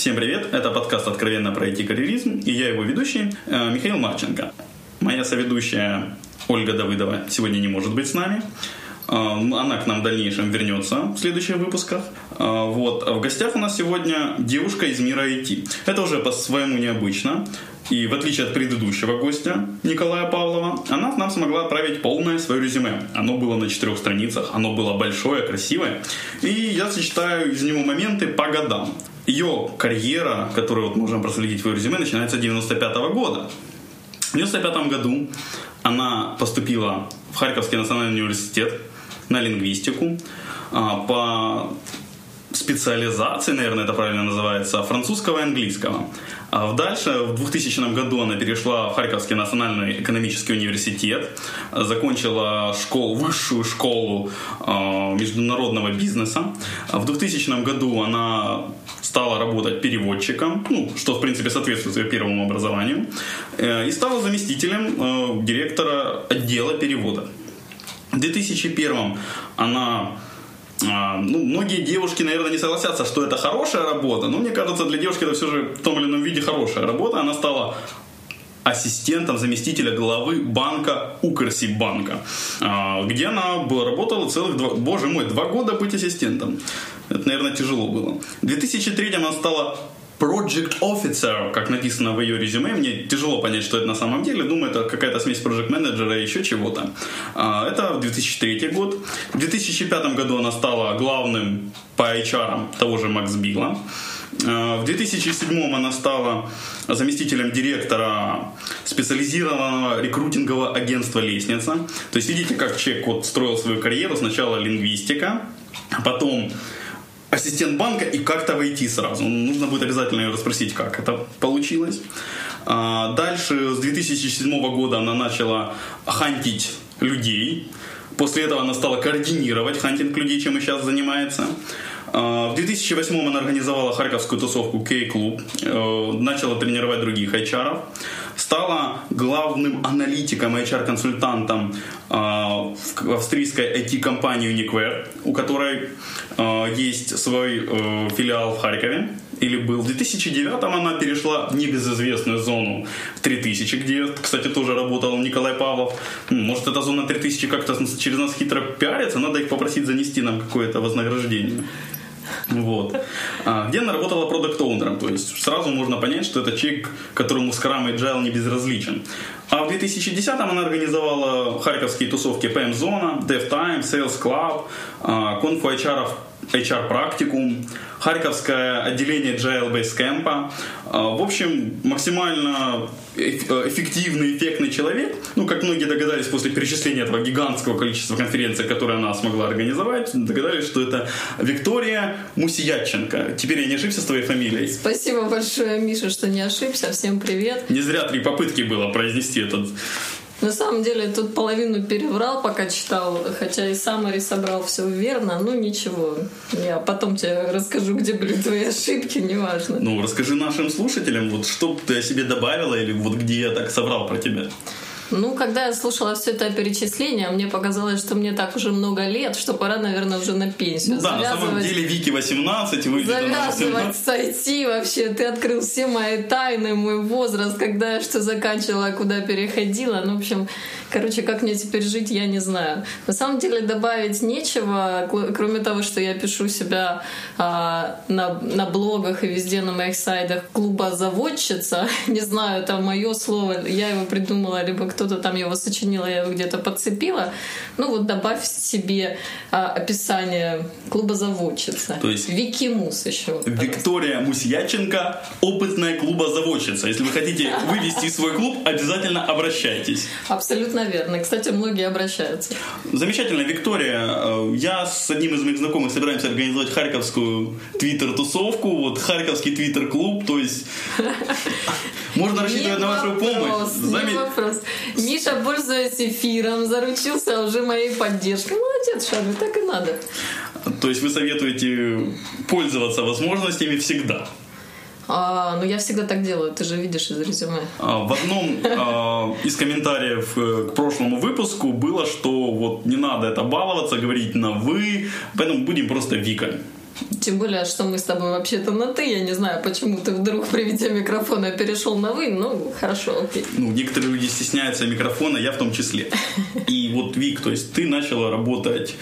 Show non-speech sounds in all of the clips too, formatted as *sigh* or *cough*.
Всем привет, это подкаст «Откровенно про IT-карьеризм» и я его ведущий э, Михаил Марченко. Моя соведущая Ольга Давыдова сегодня не может быть с нами. Э, она к нам в дальнейшем вернется в следующих выпусках. Э, вот. В гостях у нас сегодня девушка из мира IT. Это уже по-своему необычно. И в отличие от предыдущего гостя, Николая Павлова, она нам смогла отправить полное свое резюме. Оно было на четырех страницах, оно было большое, красивое. И я сочетаю из него моменты по годам. Ее карьера, которую вот можем проследить в ее резюме, начинается с 95 года. В 95 году она поступила в Харьковский национальный университет на лингвистику а, по специализации, наверное, это правильно называется, французского и английского. А дальше, в 2000 году она перешла в Харьковский национальный экономический университет, закончила школу, высшую школу э, международного бизнеса. В 2000 году она стала работать переводчиком, ну, что, в принципе, соответствует ее первому образованию, э, и стала заместителем э, директора отдела перевода. В 2001 она а, ну, многие девушки, наверное, не согласятся, что это хорошая работа, но мне кажется, для девушки это все же в том или ином виде хорошая работа. Она стала ассистентом заместителя главы банка Укрсибанка, а, где она работала целых два, боже мой, два года быть ассистентом. Это, наверное, тяжело было. В 2003 она стала Project Officer, как написано в ее резюме, мне тяжело понять, что это на самом деле. Думаю, это какая-то смесь Project Manager и еще чего-то. А, это 2003 год. В 2005 году она стала главным по HR того же Макс Билла. А, в 2007 она стала заместителем директора специализированного рекрутингового агентства «Лестница». То есть видите, как человек вот строил свою карьеру. Сначала лингвистика, а потом ассистент банка и как-то войти сразу. Нужно будет обязательно ее расспросить, как это получилось. А, дальше, с 2007 года она начала хантить людей. После этого она стала координировать хантинг людей, чем и сейчас занимается. А, в 2008 она организовала харьковскую тусовку Кей-клуб, э, начала тренировать других HR стала главным аналитиком и HR-консультантом э, в австрийской IT-компании Uniquare, у которой э, есть свой э, филиал в Харькове или был. В 2009 она перешла в небезызвестную зону 3000, где, кстати, тоже работал Николай Павлов. Может, эта зона 3000 как-то через нас хитро пиарится, надо их попросить занести нам какое-то вознаграждение. Вот. А, где она работала продукт оунером то есть сразу можно понять, что это человек, которому Scrum и Agile не безразличен. А в 2010-м она организовала харьковские тусовки PM Zone, DevTime, Sales Club, Конфу HR HR практикум, Харьковское отделение Agile Basecamp. А, в общем, максимально эффективный, эффектный человек. Ну, как многие догадались после перечисления этого гигантского количества конференций, которые она смогла организовать, догадались, что это Виктория Мусиятченко. Теперь я не ошибся с твоей фамилией. Спасибо большое, Миша, что не ошибся. Всем привет. Не зря три попытки было произнести этот на самом деле тут половину переврал, пока читал, хотя и саммари собрал все верно, ну ничего. Я потом тебе расскажу, где были твои ошибки, неважно. Ну, расскажи нашим слушателям, вот что ты о себе добавила или вот где я так собрал про тебя. Ну, когда я слушала все это перечисление, мне показалось, что мне так уже много лет, что пора, наверное, уже на пенсию. Ну, да, на самом деле Вики 18, вы Завязывать с IT вообще. Ты открыл все мои тайны, мой возраст, когда я что заканчивала, куда переходила. Ну, в общем, короче, как мне теперь жить, я не знаю. На самом деле добавить нечего, кроме того, что я пишу себя а, на, на блогах и везде на моих сайтах клуба заводчица. *laughs* Не знаю, это мое слово, я его придумала, либо кто кто-то там его сочинил, я его где-то подцепила. Ну вот добавь себе а, описание клуба заводчица. То есть Вики Мус еще. Виктория Мусьяченко, опытная клуба заводчица. Если вы хотите вывести свой клуб, обязательно обращайтесь. Абсолютно верно. Кстати, многие обращаются. Замечательно, Виктория. Э, я с одним из моих знакомых собираемся организовать харьковскую твиттер-тусовку. Вот харьковский твиттер-клуб. То есть *laughs* можно рассчитывать на вашу помощь. Не вопрос. Миша, пользуясь эфиром, заручился уже моей поддержкой. Молодец, Шарли, так и надо. То есть вы советуете пользоваться возможностями всегда? А, ну, я всегда так делаю, ты же видишь из резюме. А, в одном а, из комментариев э, к прошлому выпуску было, что вот не надо это баловаться, говорить на «вы», поэтому будем просто Вика. Тем более, что мы с тобой вообще-то на «ты». Я не знаю, почему ты вдруг при виде микрофона перешел на «вы». Ну, хорошо, окей. Ну, некоторые люди стесняются микрофона, я в том числе. И вот, Вик, то есть ты начала работать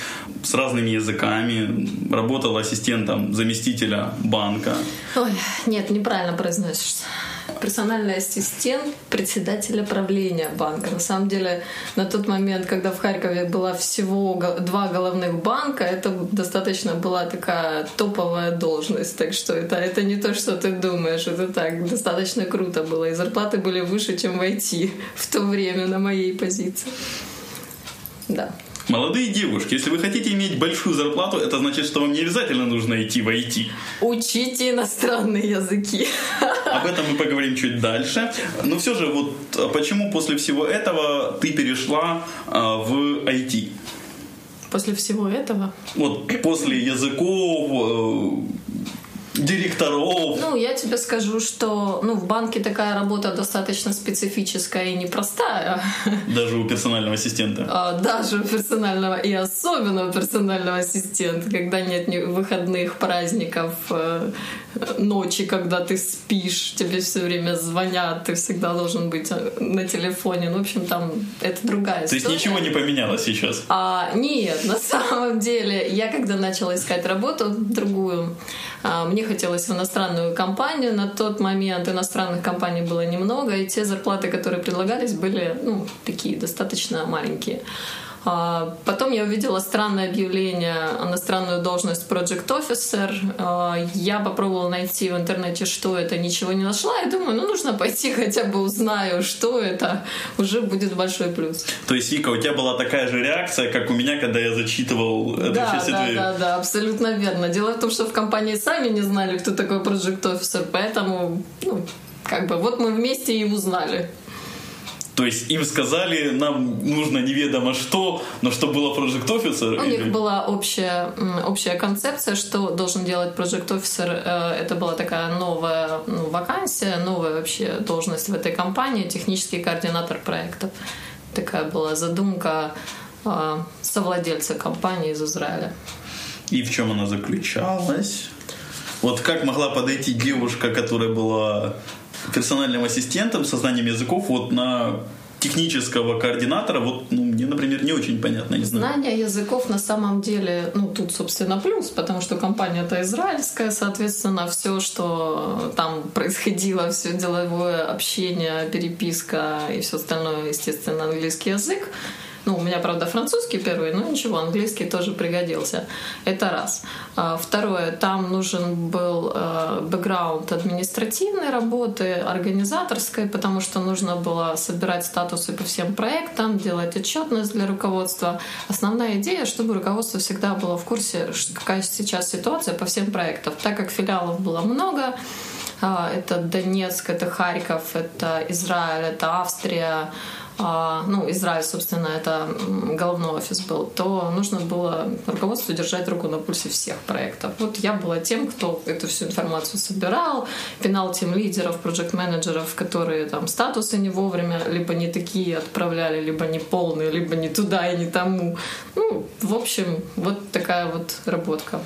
с разными языками, работала ассистентом заместителя банка. Ой, нет, неправильно произносишь персональный ассистент председателя правления банка. На самом деле, на тот момент, когда в Харькове было всего два головных банка, это достаточно была такая топовая должность. Так что это, это не то, что ты думаешь. Это так, достаточно круто было. И зарплаты были выше, чем в IT в то время на моей позиции. Да. Молодые девушки, если вы хотите иметь большую зарплату, это значит, что вам не обязательно нужно идти в IT. Учите иностранные языки. *laughs* Об этом мы поговорим чуть дальше. Но все же, вот а почему после всего этого ты перешла а, в IT? После всего этого? Вот после языков, э, директоров. Ну, я тебе скажу, что ну, в банке такая работа достаточно специфическая и непростая. Даже у персонального ассистента. А, даже у персонального и особенно у персонального ассистента, когда нет выходных, праздников, э, ночи, когда ты спишь, тебе все время звонят, ты всегда должен быть э, на телефоне. Ну, в общем, там это другая история. То есть ничего не поменялось сейчас? А, нет, на самом деле, я когда начала искать работу другую, а, мне хотелось в иностранную компанию. На тот момент иностранных компаний было немного, и те зарплаты, которые предлагались, были ну, такие достаточно маленькие. А, потом я увидела странное объявление на странную должность Project Officer. А, я попробовала найти в интернете, что это, ничего не нашла. И думаю, ну нужно пойти хотя бы узнаю, что это. Уже будет большой плюс. То есть, Вика, у тебя была такая же реакция, как у меня, когда я зачитывал это да, все да, да, да, абсолютно верно. Дело в том, что в компании сами не знали, кто такой Project Officer, поэтому, ну, как бы, вот мы вместе и узнали. То есть им сказали, нам нужно неведомо что, но что было Project Officer? У или... них была общая, общая концепция, что должен делать Project Officer. Э, это была такая новая ну, вакансия, новая вообще должность в этой компании, технический координатор проектов. Такая была задумка э, совладельца компании из Израиля. И в чем она заключалась? Вот как могла подойти девушка, которая была персональным ассистентом со знанием языков вот на технического координатора, вот, ну, мне, например, не очень понятно, не знаю. Знание языков на самом деле, ну, тут, собственно, плюс, потому что компания-то израильская, соответственно, все, что там происходило, все деловое общение, переписка и все остальное, естественно, английский язык, ну, у меня, правда, французский первый, но ничего, английский тоже пригодился. Это раз. А, второе, там нужен был э, бэкграунд административной работы, организаторской, потому что нужно было собирать статусы по всем проектам, делать отчетность для руководства. Основная идея, чтобы руководство всегда было в курсе, какая сейчас ситуация по всем проектам. Так как филиалов было много, а, это Донецк, это Харьков, это Израиль, это Австрия, ну, Израиль, собственно, это головной офис был, то нужно было руководству держать руку на пульсе всех проектов. Вот я была тем, кто эту всю информацию собирал, пинал тем лидеров, проект-менеджеров, которые там статусы не вовремя, либо не такие отправляли, либо не полные, либо не туда и не тому. Ну, в общем, вот такая вот работка.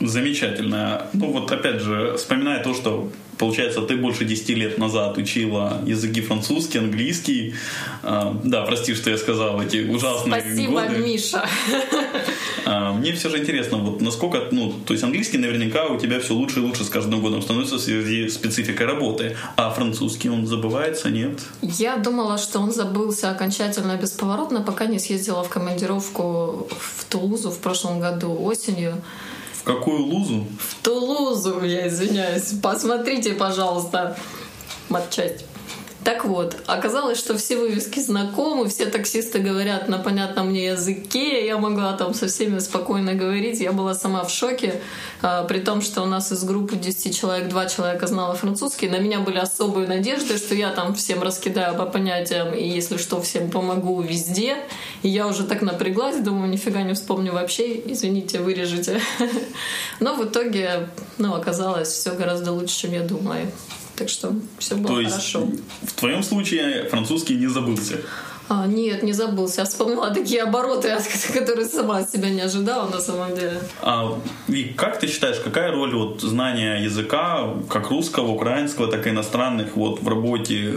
Замечательно. Ну вот опять же, вспоминая то, что Получается, ты больше 10 лет назад учила языки французский, английский. А, да, прости, что я сказал эти ужасные Спасибо, годы. Миша. А, мне все же интересно, вот насколько, ну, то есть английский наверняка у тебя все лучше и лучше с каждым годом становится в связи с спецификой работы, а французский он забывается, нет? Я думала, что он забылся окончательно бесповоротно, пока не съездила в командировку в Тулузу в прошлом году осенью какую лузу? В Тулузу, я извиняюсь. Посмотрите, пожалуйста, матчасть. Так вот, оказалось, что все вывески знакомы, все таксисты говорят на понятном мне языке, я могла там со всеми спокойно говорить, я была сама в шоке, а, при том, что у нас из группы 10 человек, 2 человека знала французский, на меня были особые надежды, что я там всем раскидаю по понятиям, и если что, всем помогу везде, и я уже так напряглась, думаю, нифига не вспомню вообще, извините, вырежете. *laughs* Но в итоге, ну, оказалось все гораздо лучше, чем я думала. Так что все было То есть, хорошо. В твоем случае французский не забылся? А, нет, не забылся. Я вспомнила такие обороты, *laughs* которые сама от себя не ожидала на самом деле. А, Вик, как ты считаешь, какая роль вот знания языка, как русского, украинского, так и иностранных, вот в работе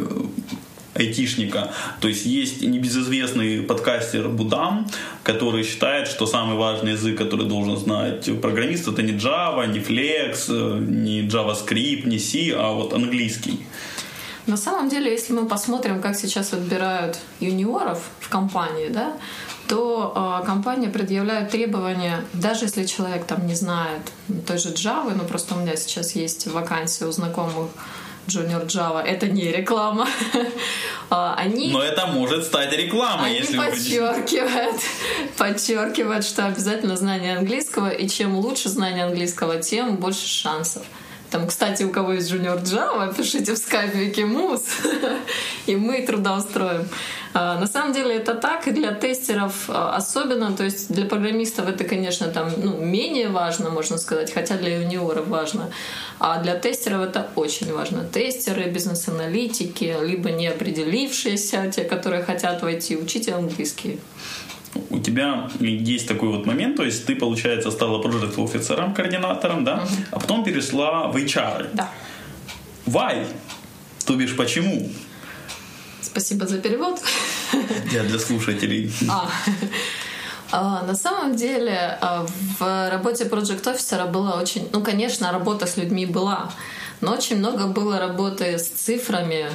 айтишника. То есть есть небезызвестный подкастер Будам, который считает, что самый важный язык, который должен знать программист, это не Java, не Flex, не JavaScript, не C, а вот английский. На самом деле, если мы посмотрим, как сейчас отбирают юниоров в компании, да, то э, компания предъявляет требования, даже если человек там не знает той же Java, ну просто у меня сейчас есть вакансия у знакомых Junior Java, это не реклама. *laughs* А, они, Но это может стать рекламой, они если подчеркивают, *laughs* подчеркивают, что обязательно знание английского, и чем лучше знание английского, тем больше шансов. Там, кстати, у кого есть Junior Java, пишите в скайпе Викимус, *laughs* и мы трудоустроим. А, на самом деле это так, и для тестеров а, особенно, то есть для программистов это, конечно, там ну, менее важно, можно сказать, хотя для юниоров важно. А для тестеров это очень важно. Тестеры, бизнес-аналитики, либо не определившиеся, те, которые хотят войти, учить английский у тебя есть такой вот момент, то есть ты, получается, стала проект офицером, координатором, да, угу. а потом перешла в HR. Да. Why? То бишь, почему? Спасибо за перевод. Я для слушателей. А. А, на самом деле а, в работе Project Officer было очень... Ну, конечно, работа с людьми была, но очень много было работы с цифрами,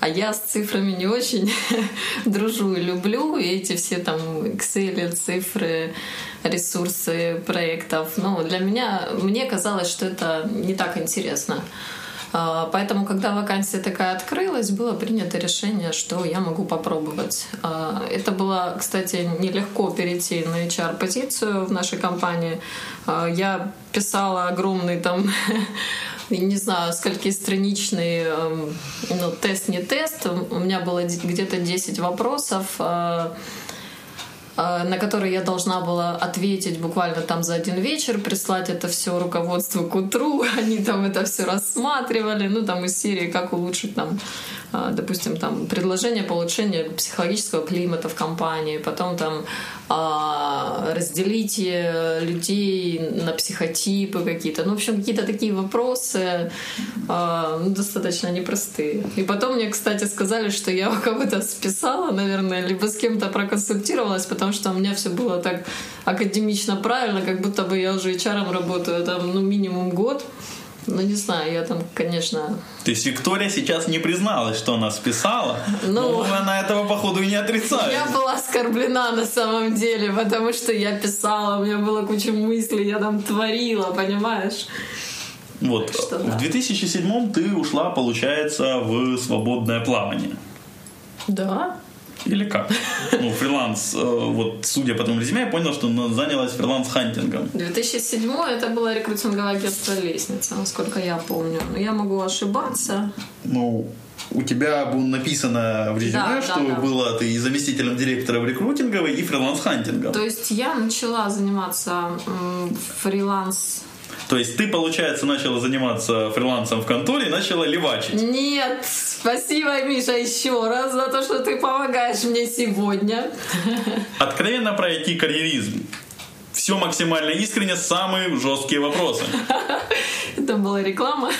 а я с цифрами не очень *laughs* дружу и люблю. И эти все там Excel, цифры, ресурсы проектов. Ну, для меня, мне казалось, что это не так интересно. А, поэтому, когда вакансия такая открылась, было принято решение, что я могу попробовать. А, это было, кстати, нелегко перейти на HR-позицию в нашей компании. А, я писала огромный там *laughs* не знаю, сколькистраничный ну, тест, не тест. У меня было где-то 10 вопросов на которые я должна была ответить буквально там за один вечер, прислать это все руководству к утру, *laughs* они там это все рассматривали, ну там из серии как улучшить там а, допустим, там предложение по улучшению психологического климата в компании, потом там а, разделить э, людей на психотипы какие-то. Ну, в общем, какие-то такие вопросы а, ну, достаточно непростые. И потом мне, кстати, сказали, что я у *laughs* кого-то списала, наверное, либо с кем-то проконсультировалась, потому что у меня все было так академично правильно, как будто бы я уже HR работаю там, ну, минимум год. Ну, не знаю, я там, конечно... То есть Виктория сейчас не призналась, что она списала, ну, но она этого, походу, и не отрицает. Я была оскорблена на самом деле, потому что я писала, у меня была куча мыслей, я там творила, понимаешь? Вот. Что, да. В 2007 ты ушла, получается, в свободное плавание. Да. Или как? Ну, фриланс, э, вот судя по твоему резюме, я понял, что она занялась фриланс-хантингом. 2007 это было рекрутинговое агентство «Лестница», насколько я помню. Но я могу ошибаться. Ну, у тебя было написано в резюме, да, что да, да. была ты и заместителем директора в рекрутинговой, и фриланс-хантингом. То есть я начала заниматься фриланс то есть ты, получается, начала заниматься фрилансом в конторе и начала левачить. Нет, спасибо, Миша, еще раз за то, что ты помогаешь мне сегодня. Откровенно про IT-карьеризм. Все максимально искренне, самые жесткие вопросы. Это была реклама.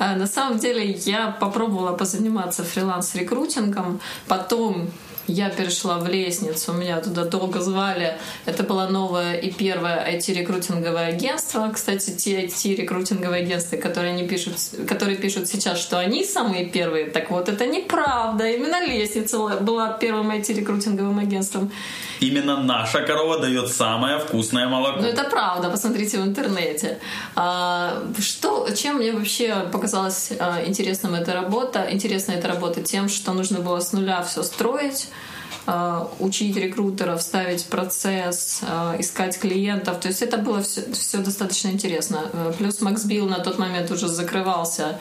А, на самом деле я попробовала позаниматься фриланс-рекрутингом, потом я перешла в лестницу, меня туда долго звали. Это было новое и первое IT-рекрутинговое агентство. Кстати, те IT-рекрутинговые агентства, которые, они пишут, которые пишут сейчас, что они самые первые, так вот, это неправда. Именно лестница была первым IT-рекрутинговым агентством. Именно наша корова дает самое вкусное молоко. Ну, это правда, посмотрите в интернете. А, что, чем мне вообще показалась а, интересным эта работа? Интересна эта работа тем, что нужно было с нуля все строить, а, учить рекрутеров, ставить процесс, искать клиентов. То есть это было все, все достаточно интересно. Плюс Макс Билл на тот момент уже закрывался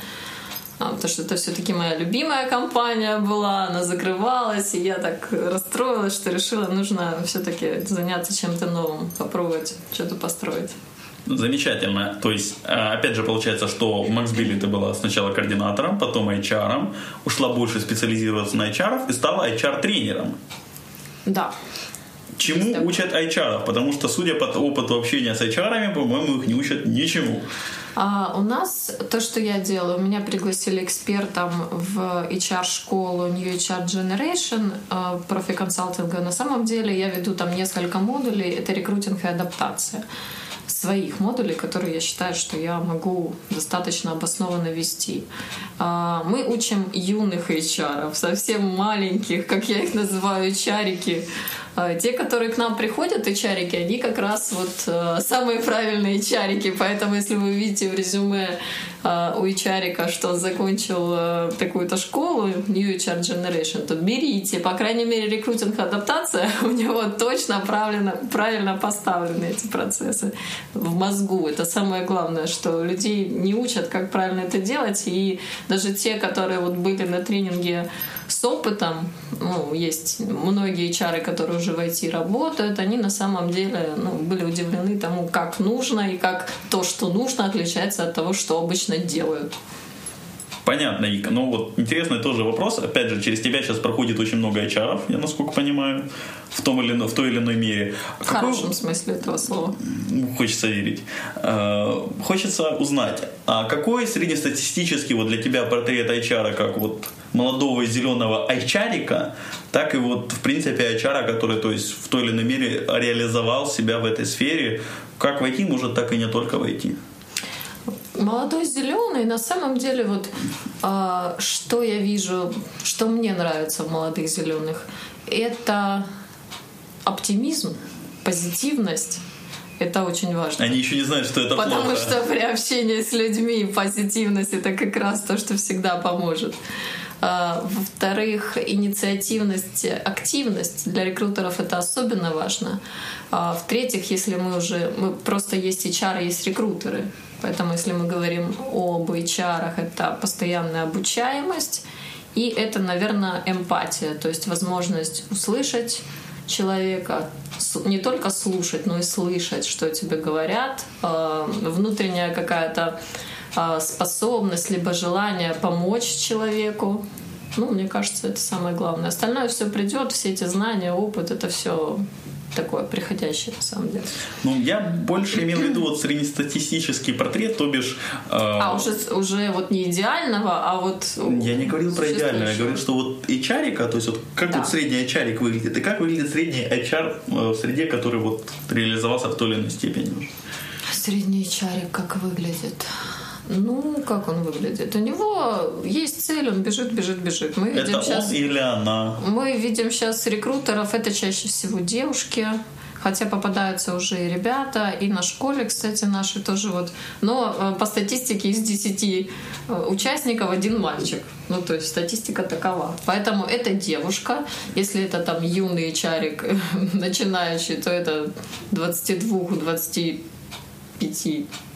потому что это все-таки моя любимая компания была, она закрывалась, и я так расстроилась, что решила, нужно все-таки заняться чем-то новым, попробовать что-то построить. Замечательно. То есть, э, опять же, получается, что в Максбилли ты была сначала координатором, потом HR, ушла больше специализироваться на HR и стала HR-тренером. Да. Чему учат HR? Потому что, судя по опыту общения с HR, по-моему, их не учат ничему. А у нас то, что я делаю, меня пригласили экспертом в HR-школу New HR Generation э, профи-консалтинга. На самом деле я веду там несколько модулей. Это рекрутинг и адаптация своих модулей, которые я считаю, что я могу достаточно обоснованно вести. А, мы учим юных HR, совсем маленьких, как я их называю, чарики, те, которые к нам приходят, и чарики, они как раз вот э, самые правильные чарики. Поэтому, если вы видите в резюме э, у чарика, что он закончил э, такую-то школу, New HR Generation, то берите. По крайней мере, рекрутинг адаптация *laughs* у него точно правильно, правильно поставлены эти процессы в мозгу. Это самое главное, что людей не учат, как правильно это делать. И даже те, которые вот были на тренинге с опытом, ну, есть многие чары, которые уже в IT работают, они на самом деле ну, были удивлены тому, как нужно и как то, что нужно, отличается от того, что обычно делают. Понятно, Ика. Но вот интересный тоже вопрос. Опять же, через тебя сейчас проходит очень много HR, я насколько понимаю, в, том или, в той или иной мере. В Какой... хорошем смысле этого слова. Хочется верить. Э, хочется узнать, а какой среднестатистический вот для тебя портрет HR, как вот молодого зеленого айчарика, так и вот, в принципе, айчара, который, то есть, в той или иной мере реализовал себя в этой сфере, как войти может, так и не только войти. Молодой зеленый, на самом деле, вот а, что я вижу, что мне нравится в молодых зеленых, это оптимизм, позитивность. Это очень важно. Они еще не знают, что это Потому плохо. что при общении с людьми позитивность это как раз то, что всегда поможет. А, во-вторых, инициативность, активность для рекрутеров это особенно важно. А, в-третьих, если мы уже... Мы просто есть HR, есть рекрутеры. Поэтому если мы говорим об HR, это постоянная обучаемость, и это, наверное, эмпатия, то есть возможность услышать человека, не только слушать, но и слышать, что тебе говорят, а, внутренняя какая-то а, способность либо желание помочь человеку. Ну, мне кажется, это самое главное. Остальное все придет, все эти знания, опыт, это все такое приходящее на самом деле. Ну, я больше имел в виду вот среднестатистический портрет, то бишь... Э... А, уже, уже вот не идеального, а вот... Я не говорил про идеального, я говорил, что вот HR, то есть вот как да. вот средний HR выглядит, и как выглядит средний HR э, в среде, который вот реализовался в той или иной степени. Средний HR как выглядит? Ну, как он выглядит? У него есть цель, он бежит, бежит, бежит. Мы видим это сейчас, он или она? Мы видим сейчас рекрутеров, это чаще всего девушки, хотя попадаются уже и ребята, и на школе, кстати, наши тоже вот. Но э, по статистике из 10 э, участников один мальчик. Ну, то есть статистика такова. Поэтому это девушка. Если это там юный чарик *laughs* начинающий, то это 22-25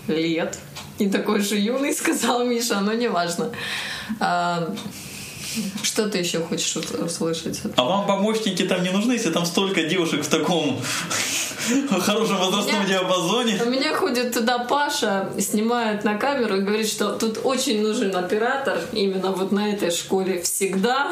лет не такой же юный, сказал Миша, но неважно. Что ты еще хочешь услышать? А вам помощники там не нужны, если там столько девушек в таком хорошем возрастном меня, диапазоне? У меня ходит туда Паша, снимает на камеру и говорит, что тут очень нужен оператор именно вот на этой школе всегда.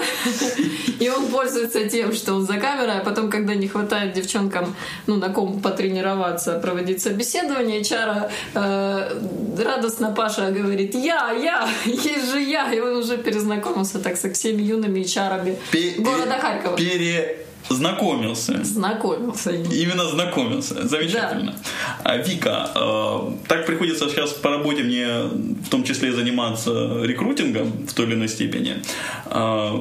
И он пользуется тем, что он за камерой, а потом, когда не хватает девчонкам, ну, на ком потренироваться, проводить собеседование, Чара э, радостно Паша говорит, я, я, есть же я. И он уже перезнакомился так со всеми юными чарами города Харькова. Пере Знакомился. Знакомился. Именно знакомился. Замечательно. Да. Вика, э, так приходится сейчас по работе мне в том числе заниматься рекрутингом в той или иной степени. Э,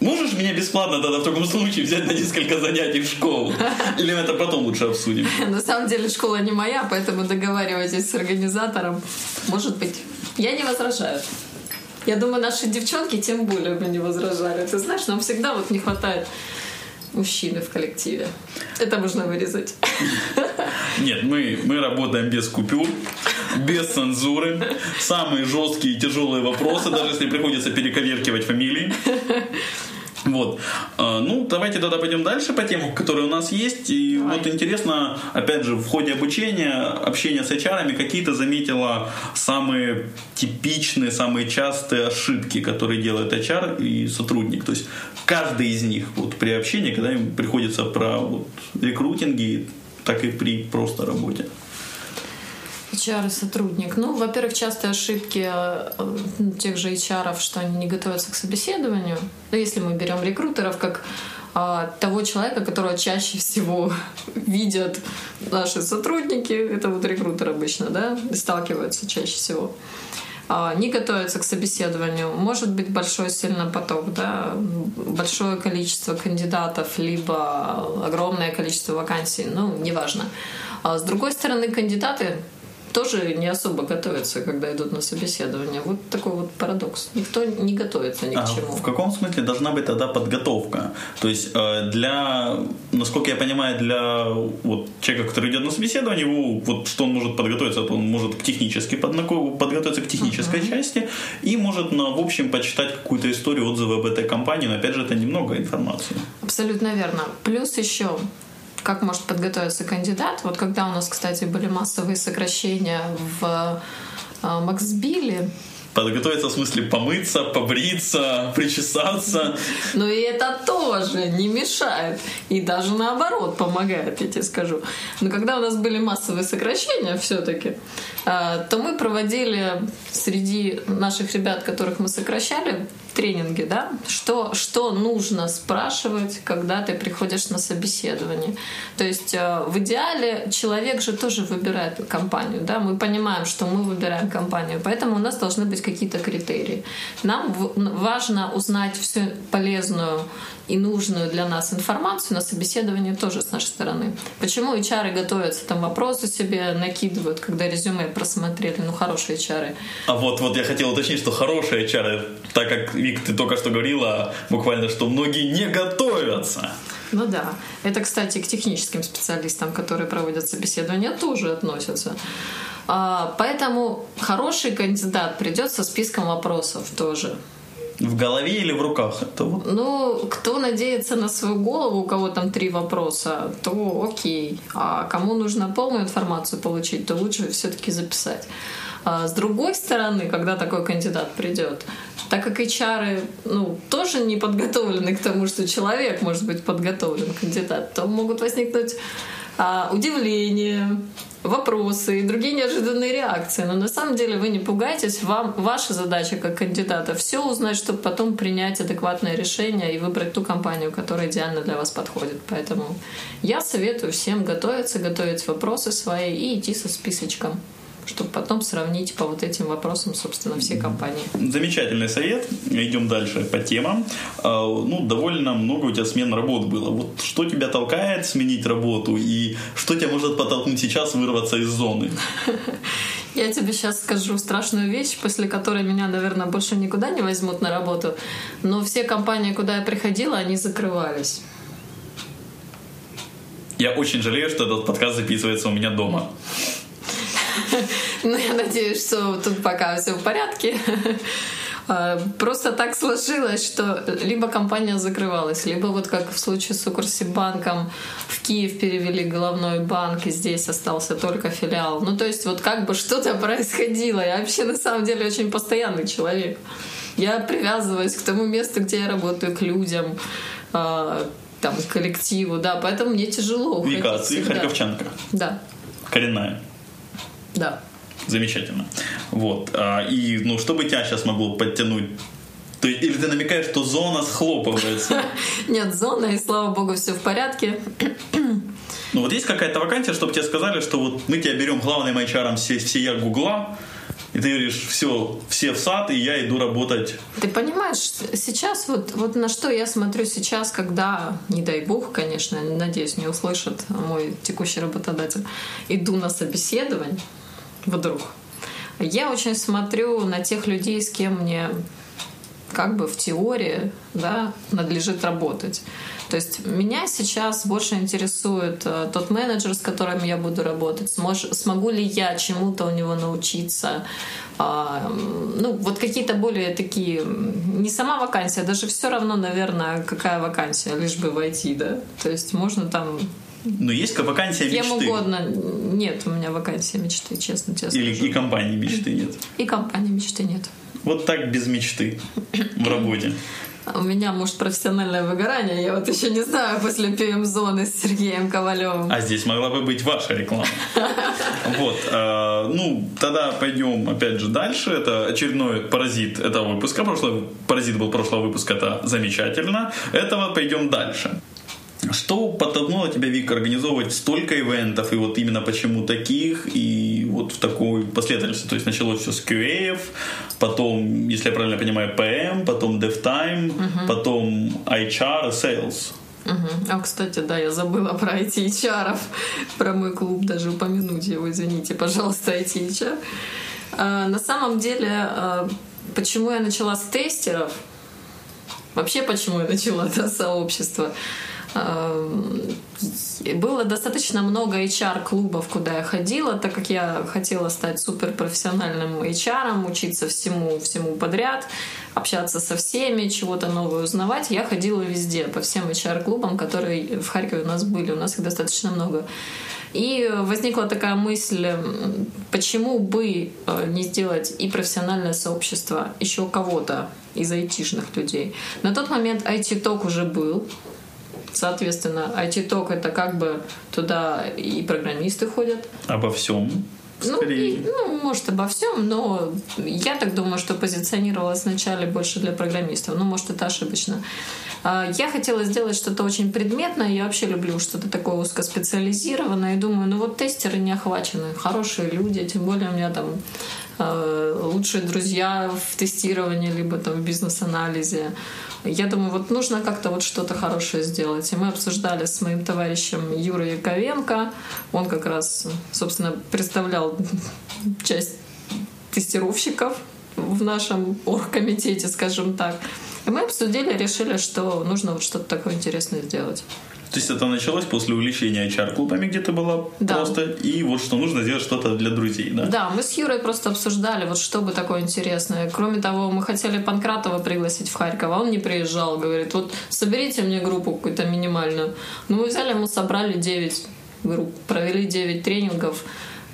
можешь меня бесплатно тогда в таком случае взять на несколько занятий в школу? *laughs* Или мы это потом лучше обсудим? *laughs* На самом деле школа не моя, поэтому договаривайтесь с организатором. Может быть. Я не возражаю. Я думаю, наши девчонки тем более бы не возражали. Ты знаешь, нам всегда вот не хватает мужчины в коллективе. Это можно вырезать. Нет, мы, мы работаем без купюр, без цензуры. Самые жесткие и тяжелые вопросы, даже если приходится перековеркивать фамилии. Вот. А, ну, давайте тогда пойдем дальше по темам, которые у нас есть. И Давай. вот интересно, опять же, в ходе обучения, общения с HR, какие то заметила самые типичные, самые частые ошибки, которые делает HR и сотрудник. То есть каждый из них вот, при общении, когда им приходится про вот, рекрутинги, так и при просто работе. HR и сотрудник. Ну, во-первых, частые ошибки э, тех же HR, что они не готовятся к собеседованию. Ну, если мы берем рекрутеров как а, того человека, которого чаще всего *laughs* видят наши сотрудники, это вот рекрутер обычно, да, сталкиваются чаще всего а, не готовятся к собеседованию. Может быть большой сильно поток, да, большое количество кандидатов, либо огромное количество вакансий, ну, неважно. А с другой стороны, кандидаты тоже не особо готовятся, когда идут на собеседование. Вот такой вот парадокс. Никто не готовится ни к а чему. В каком смысле должна быть тогда подготовка? То есть э, для, насколько я понимаю, для вот, человека, который идет на собеседование, его, вот что он может подготовиться, то он может технически подготовиться к технической uh-huh. части и может, на, в общем, почитать какую-то историю, отзывы об этой компании, но опять же это немного информации. Абсолютно верно. Плюс еще как может подготовиться кандидат. Вот когда у нас, кстати, были массовые сокращения в э, Максбилле, Подготовиться в смысле помыться, побриться, причесаться. Ну и это тоже не мешает. И даже наоборот помогает, я тебе скажу. Но когда у нас были массовые сокращения все-таки, э, то мы проводили среди наших ребят, которых мы сокращали, тренинги, да, что, что нужно спрашивать, когда ты приходишь на собеседование. То есть э, в идеале человек же тоже выбирает компанию, да, мы понимаем, что мы выбираем компанию, поэтому у нас должны быть какие-то критерии. Нам важно узнать всю полезную и нужную для нас информацию на собеседовании тоже с нашей стороны. Почему HR готовятся, там вопросы себе накидывают, когда резюме просмотрели, ну хорошие HR. А вот, вот я хотел уточнить, что хорошие HR, так как, Вик, ты только что говорила буквально, что многие не готовятся. Ну да. Это, кстати, к техническим специалистам, которые проводят собеседование, тоже относятся. А, поэтому хороший кандидат придет со списком вопросов тоже. В голове или в руках? Это вот... Ну, кто надеется на свою голову, у кого там три вопроса, то окей. А кому нужно полную информацию получить, то лучше все-таки записать. А с другой стороны, когда такой кандидат придет, так как HR ну, тоже не подготовлены к тому, что человек может быть подготовлен кандидат, то могут возникнуть а, удивление, вопросы и другие неожиданные реакции. Но на самом деле вы не пугайтесь, вам ваша задача как кандидата все узнать, чтобы потом принять адекватное решение и выбрать ту компанию, которая идеально для вас подходит. Поэтому я советую всем готовиться, готовить вопросы свои и идти со списочком чтобы потом сравнить по вот этим вопросам, собственно, все компании. Замечательный совет. Идем дальше по темам. А, ну, довольно много у тебя смен работ было. Вот что тебя толкает сменить работу и что тебя может подтолкнуть сейчас вырваться из зоны? *laughs* Я тебе сейчас скажу страшную вещь, после которой меня, наверное, больше никуда не возьмут на работу. Но все компании, куда я приходила, они закрывались. Я очень жалею, что этот подкаст записывается у меня дома. *laughs* *laughs* Ну, я надеюсь, что тут пока все в порядке. А, просто так сложилось, что либо компания закрывалась, либо вот как в случае с Укрсибанком в Киев перевели головной банк, и здесь остался только филиал. Ну, то есть вот как бы что-то происходило. Я вообще на самом деле очень постоянный человек. Я привязываюсь к тому месту, где я работаю, к людям, а, там, к коллективу, да, поэтому мне тяжело. Вика, ты харьковчанка? Да. Коренная? Да. Замечательно. Вот. А, и, ну, что бы тебя сейчас могло подтянуть то, или ты намекаешь, что зона схлопывается? *laughs* Нет, зона, и слава богу, все в порядке. Ну вот есть какая-то вакансия, чтобы тебе сказали, что вот мы тебя берем главным HR все, всея Гугла, и ты говоришь, все, все в сад, и я иду работать. Ты понимаешь, сейчас вот, вот на что я смотрю сейчас, когда, не дай бог, конечно, надеюсь, не услышит мой текущий работодатель, иду на собеседование, вдруг. Я очень смотрю на тех людей, с кем мне как бы в теории да, надлежит работать. То есть меня сейчас больше интересует э, тот менеджер, с которым я буду работать, смож, смогу ли я чему-то у него научиться. А, ну, вот какие-то более такие, не сама вакансия, даже все равно, наверное, какая вакансия, лишь бы войти, да. То есть можно там но есть вакансия мечты. Кем угодно. Нет, у меня вакансия мечты, честно тебе Или скажу. и компании мечты нет. И компании мечты нет. Вот так без мечты в работе. У меня, может, профессиональное выгорание. Я вот еще не знаю после ПМ-зоны с Сергеем Ковалевым. А здесь могла бы быть ваша реклама. Вот. Э, ну, тогда пойдем, опять же, дальше. Это очередной паразит этого выпуска. Прошлый паразит был прошлого выпуска. Это замечательно. Этого пойдем дальше. Что подтолкнуло тебя, Вик, организовывать столько ивентов, и вот именно почему таких, и вот в такой последовательности? То есть началось все с QA, потом, если я правильно понимаю, PM, потом DevTime, угу. потом HR, Sales. Угу. А, кстати, да, я забыла про IT-HR, про мой клуб даже упомянуть его, извините, пожалуйста, IT-HR. А, на самом деле, а, почему я начала с тестеров, вообще почему я начала это сообщество, Эм, было достаточно много HR-клубов, куда я ходила, так как я хотела стать суперпрофессиональным HR, учиться всему, всему подряд, общаться со всеми, чего-то новое узнавать. Я ходила везде, по всем HR-клубам, которые в Харькове у нас были. У нас их достаточно много. И возникла такая мысль, почему бы э, не сделать и профессиональное сообщество еще кого-то из айтишных людей. На тот момент IT-ток уже был, Соответственно, IT-ток это как бы туда и программисты ходят. Обо всем. Ну, и, ну, может, обо всем, но я так думаю, что позиционировалась вначале больше для программистов. Ну, может, это ошибочно. А, я хотела сделать что-то очень предметное. Я вообще люблю что-то такое узкоспециализированное. И думаю, ну вот тестеры не охвачены. Хорошие люди, тем более у меня там а, лучшие друзья в тестировании, либо там в бизнес-анализе. Я думаю, вот нужно как-то вот что-то хорошее сделать. И мы обсуждали с моим товарищем Юрой Яковенко. Он как раз, собственно, представлял часть тестировщиков в нашем оргкомитете, скажем так. И мы обсудили, решили, что нужно вот что-то такое интересное сделать. То есть это началось после увлечения HR-клубами, где ты была да. просто, и вот что нужно сделать что-то для друзей, да? Да, мы с Юрой просто обсуждали, вот что бы такое интересное. Кроме того, мы хотели Панкратова пригласить в Харьков, а он не приезжал, говорит, вот соберите мне группу какую-то минимальную. Ну, мы взяли, мы собрали 9 групп, провели 9 тренингов,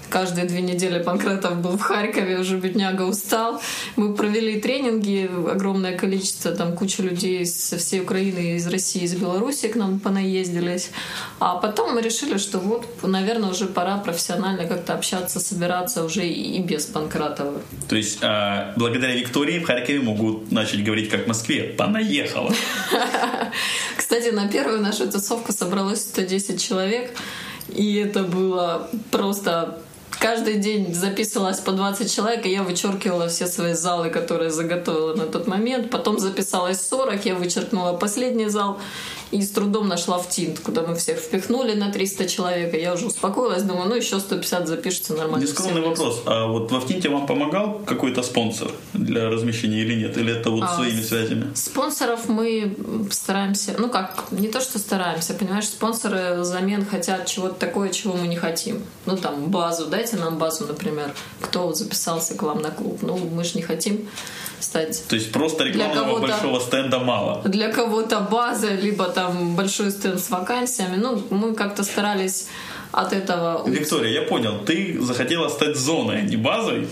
каждые две недели Панкратов был в Харькове, уже бедняга устал. Мы провели тренинги, огромное количество, там куча людей со всей Украины, из России, из Беларуси к нам понаездились. А потом мы решили, что вот, наверное, уже пора профессионально как-то общаться, собираться уже и без Панкратова. То есть э, благодаря Виктории в Харькове могут начать говорить как в Москве. Понаехала. *laughs* Кстати, на первую нашу тусовку собралось 110 человек. И это было просто каждый день записывалась по 20 человек, и я вычеркивала все свои залы, которые заготовила на тот момент. Потом записалось 40, я вычеркнула последний зал и с трудом нашла в Тинт, куда мы всех впихнули на 300 человек. И я уже успокоилась, думаю, ну еще 150 запишется нормально. Нескромный вопрос. А вот во Втинте вам помогал какой-то спонсор для размещения или нет? Или это вот а, своими связями? Спонсоров мы стараемся, ну как, не то, что стараемся, понимаешь, спонсоры взамен хотят чего-то такое, чего мы не хотим. Ну там базу, дайте нам базу, например. Кто записался к вам на клуб? Ну мы же не хотим стать. То есть просто рекламного большого стенда мало. Для кого-то база, либо там большой стенд с вакансиями. Ну, мы как-то старались от этого... Виктория, я понял, ты захотела стать зоной, а не базой?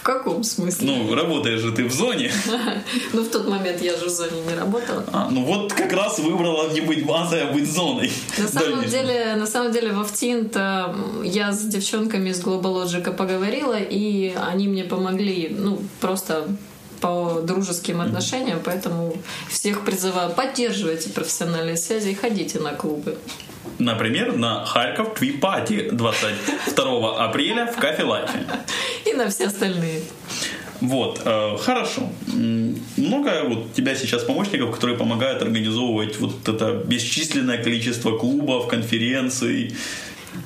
В каком смысле? Ну, работаешь же ты в зоне. *laughs* Ну, в тот момент я же в зоне не работала. А, ну вот как раз выбрала не быть базой, а быть зоной. На самом деле, на самом деле во Втинт я с девчонками из Logic поговорила, и они мне помогли, ну, просто по дружеским отношениям, поэтому всех призываю поддерживайте профессиональные связи и ходите на клубы. Например, на Харьков Твипати 22 апреля в Кафе Лайфе. И на все остальные. Вот, э, хорошо. Много вот тебя сейчас помощников, которые помогают организовывать вот это бесчисленное количество клубов, конференций.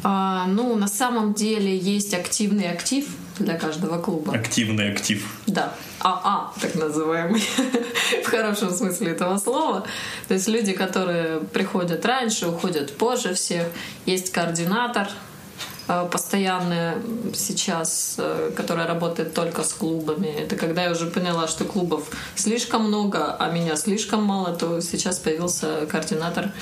А, ну, на самом деле есть активный актив, для каждого клуба. Активный актив. Да. АА, так называемый, *laughs* в хорошем смысле этого слова. То есть люди, которые приходят раньше, уходят позже всех. Есть координатор, э, постоянная сейчас, э, которая работает только с клубами. Это когда я уже поняла, что клубов слишком много, а меня слишком мало, то сейчас появился координатор,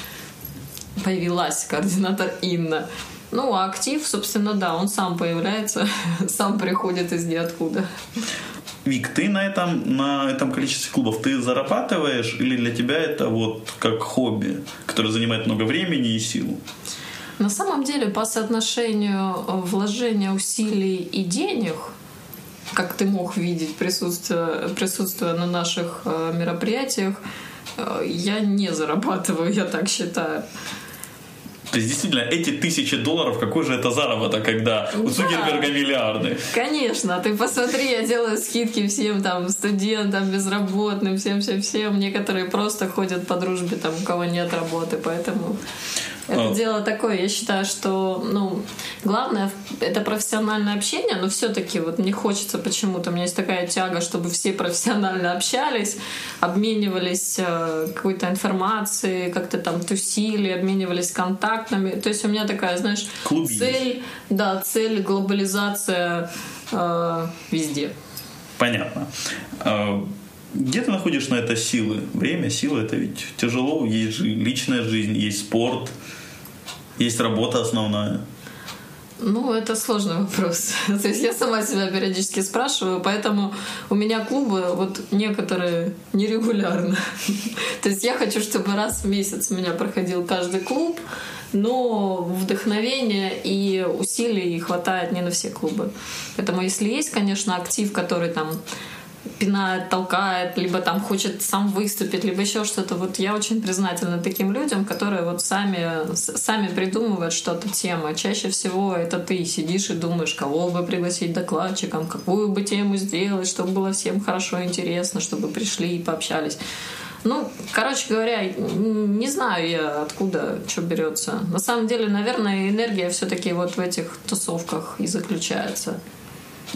появилась координатор Инна. Ну, а актив, собственно, да, он сам появляется, *laughs* сам приходит из ниоткуда. Вик, ты на этом, на этом количестве клубов ты зарабатываешь или для тебя это вот как хобби, которое занимает много времени и сил? На самом деле, по соотношению вложения усилий и денег, как ты мог видеть, присутствуя, присутствуя на наших э, мероприятиях, э, я не зарабатываю, я так считаю. То есть, действительно, эти тысячи долларов, какой же это заработок, когда у да. Цукерберга миллиарды? Конечно, ты посмотри, я делаю скидки всем там студентам, безработным, всем-всем-всем. Некоторые просто ходят по дружбе, там, у кого нет работы, поэтому это а. дело такое, я считаю, что, ну, главное это профессиональное общение, но все-таки вот мне хочется почему-то, у меня есть такая тяга, чтобы все профессионально общались, обменивались э, какой-то информацией, как-то там тусили, обменивались контактами. То есть у меня такая, знаешь, Клубились. цель, да, цель глобализация э, везде. Понятно. Где ты находишь на это силы? Время, силы, это ведь тяжело. Есть же личная жизнь, есть спорт, есть работа основная. Ну, это сложный вопрос. *laughs* То есть я сама себя периодически спрашиваю, поэтому у меня клубы вот некоторые нерегулярно. *laughs* То есть я хочу, чтобы раз в месяц у меня проходил каждый клуб, но вдохновения и усилий хватает не на все клубы. Поэтому если есть, конечно, актив, который там пинает, толкает, либо там хочет сам выступить, либо еще что-то. Вот я очень признательна таким людям, которые вот сами, сами придумывают что-то тема. Чаще всего это ты сидишь и думаешь, кого бы пригласить докладчиком, какую бы тему сделать, чтобы было всем хорошо и интересно, чтобы пришли и пообщались. Ну, короче говоря, не знаю я, откуда что берется. На самом деле, наверное, энергия все-таки вот в этих тусовках и заключается.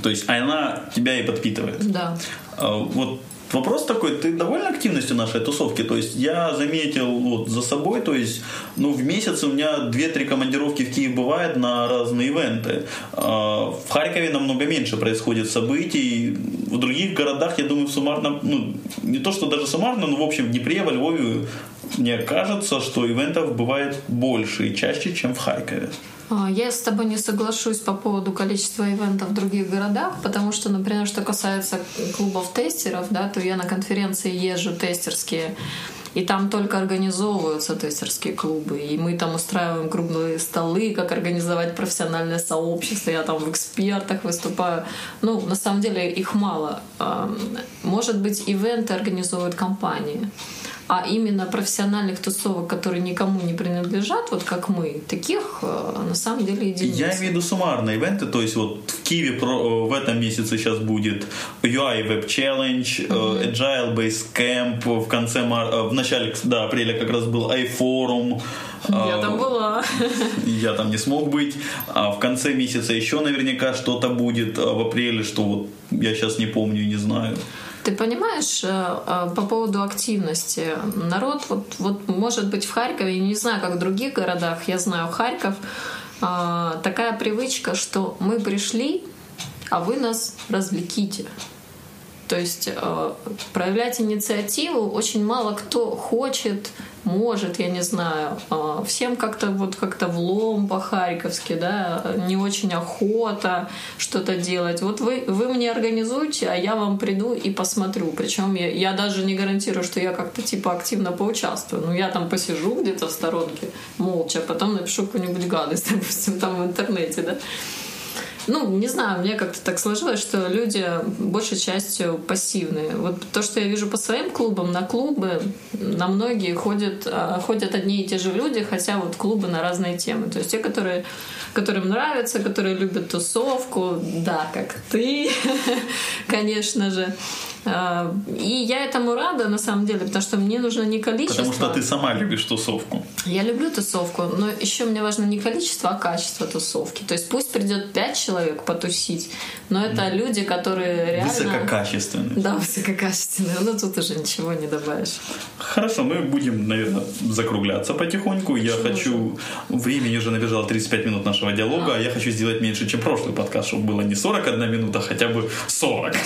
То есть она тебя и подпитывает. Да. А, вот Вопрос такой, ты довольна активностью нашей тусовки? То есть я заметил вот за собой, то есть ну, в месяц у меня 2-3 командировки в Киев бывает на разные ивенты. А, в Харькове намного меньше происходит событий. В других городах, я думаю, суммарно, ну, не то, что даже суммарно, но в общем в Днепре, во Львове мне кажется, что ивентов бывает больше и чаще, чем в Харькове. А, я с тобой не соглашусь по поводу количества ивентов в других городах, потому что, например, что касается клубов тестеров, да, то я на конференции езжу тестерские, и там только организовываются тестерские клубы, и мы там устраиваем круглые столы, как организовать профессиональное сообщество, я там в экспертах выступаю. Ну, на самом деле их мало. Может быть, ивенты организовывают компании а именно профессиональных тусовок, которые никому не принадлежат, вот как мы, таких э, на самом деле единицы. Я имею в виду суммарные ивенты, то есть вот в Киеве э, в этом месяце сейчас будет UI Web Challenge, mm-hmm. Agile Base Camp, в конце в начале да, апреля как раз был iForum. Я там была. *laughs* Я там не смог быть. А в конце месяца еще наверняка что-то будет в апреле, что вот я сейчас не помню и не знаю. Ты понимаешь, э, э, по поводу активности, народ, вот, вот может быть в Харькове, не знаю, как в других городах, я знаю Харьков, э, такая привычка, что мы пришли, а вы нас развлеките. То есть проявлять инициативу очень мало кто хочет, может, я не знаю. Э, всем как-то вот как-то влом по-харьковски, да, не очень охота что-то делать. Вот вы, вы мне организуете, а я вам приду и посмотрю. Причем я, я даже не гарантирую, что я как-то типа активно поучаствую. Ну, я там посижу где-то в сторонке молча, а потом напишу какую-нибудь гадость, *laughs* допустим, там в интернете, да. Ну, не знаю, мне как-то так сложилось, что люди большей частью пассивные. Вот то, что я вижу по своим клубам, на клубы на многие ходят, а, ходят одни и те же люди, хотя вот клубы на разные темы. То есть те, которые, которым нравится, которые любят тусовку, да, как ты, *laughs* конечно же. А, и я этому рада, на самом деле, потому что мне нужно не количество. Потому что ты сама любишь тусовку. Я люблю тусовку, но еще мне важно не количество, а качество тусовки. То есть пусть придет пять человек потусить, но это mm. люди, которые реально... Высококачественные. Да, высококачественные, но тут уже ничего не добавишь. Хорошо, мы будем, наверное, закругляться потихоньку. Почему я хочу... Времени уже набежало 35 минут нашего диалога, а я хочу сделать меньше, чем прошлый подкаст, чтобы было не 41 минута, а хотя бы 40.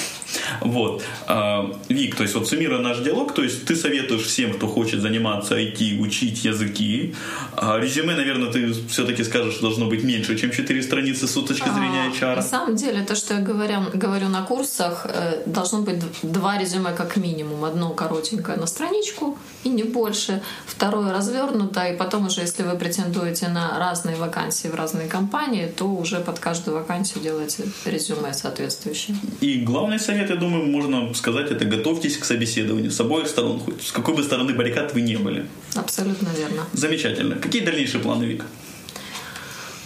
Вот. А, Вик, то есть вот суммируя наш диалог, то есть ты советуешь всем, кто хочет заниматься IT, учить языки. А резюме, наверное, ты все-таки скажешь, что должно быть меньше, чем 4 страницы с точки зрения HR. На самом деле, то, что я говорю, говорю на курсах, э, должно быть два резюме как минимум. Одно коротенькое на страничку и не больше. Второе развернутое. И потом уже, если вы претендуете на разные вакансии в разные компании, то уже под каждую вакансию делайте резюме соответствующее. И главный совет, я думаю, можно сказать, это готовьтесь к собеседованию с обоих сторон, хоть с какой бы стороны баррикад вы не были. Абсолютно верно. Замечательно. Какие дальнейшие планы, Вика?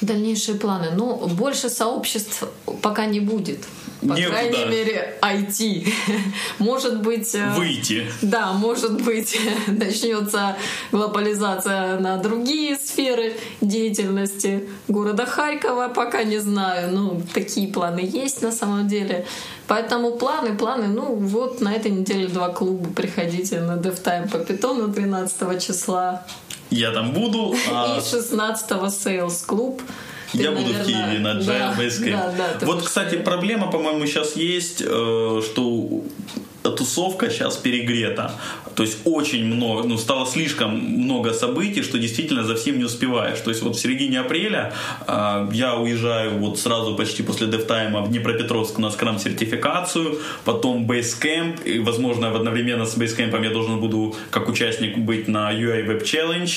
Дальнейшие планы. Ну, больше сообществ пока не будет. По Некуда. крайней мере, IT. *laughs* может быть... Э, Выйти. Да, может быть, *laughs* начнется глобализация на другие сферы деятельности города Харькова, пока не знаю. Ну, такие планы есть на самом деле. Поэтому планы, планы, ну вот на этой неделе два клуба, приходите на DevTime по питону 13 числа. Я там буду. А... *laughs* И 16-го Sales Club. Я буду наверное, в Киеве на Java да. Да, да, вот, кстати, проблема, по-моему, сейчас есть, э, что тусовка сейчас перегрета. То есть очень много, ну, стало слишком много событий, что действительно за всем не успеваешь. То есть вот в середине апреля э, я уезжаю вот сразу почти после DevTime в Днепропетровск на Scrum сертификацию, потом Basecamp, и, возможно, одновременно с Basecamp я должен буду как участник быть на UI Web Challenge.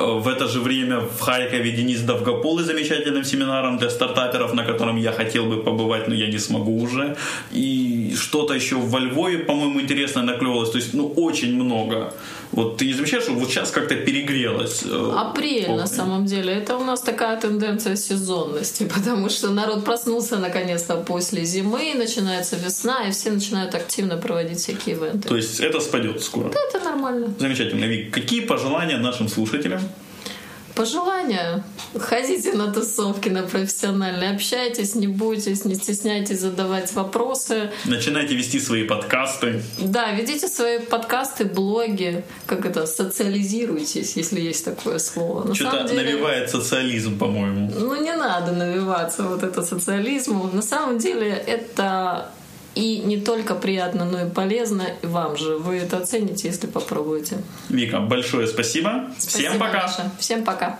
Э, в это же время в Харькове Денис Довгополый замечательным семинаром для стартаперов, на котором я хотел бы побывать, но я не смогу уже. И что-то еще во Львове, по-моему, интересное наклевалось. То есть, ну, очень много. Вот ты не замечаешь, что вот сейчас как-то перегрелось? Э, Апрель, Помню. на самом деле. Это у нас такая тенденция сезонности, *laughs* потому что народ проснулся наконец-то после зимы, начинается весна, и все начинают активно проводить всякие ивенты. То есть это спадет скоро? Да, это нормально. Замечательно. Вик, какие пожелания нашим слушателям? Пожелания. Ходите на тусовки, на профессиональные, общайтесь, не бойтесь, не стесняйтесь задавать вопросы. Начинайте вести свои подкасты. Да, ведите свои подкасты, блоги, как это, социализируйтесь, если есть такое слово. На Что-то деле, навевает социализм, по-моему. Ну, не надо навиваться вот это социализму. На самом деле это и не только приятно, но и полезно и вам же. Вы это оцените, если попробуете. Вика, большое спасибо. спасибо Всем пока. Маша. Всем пока.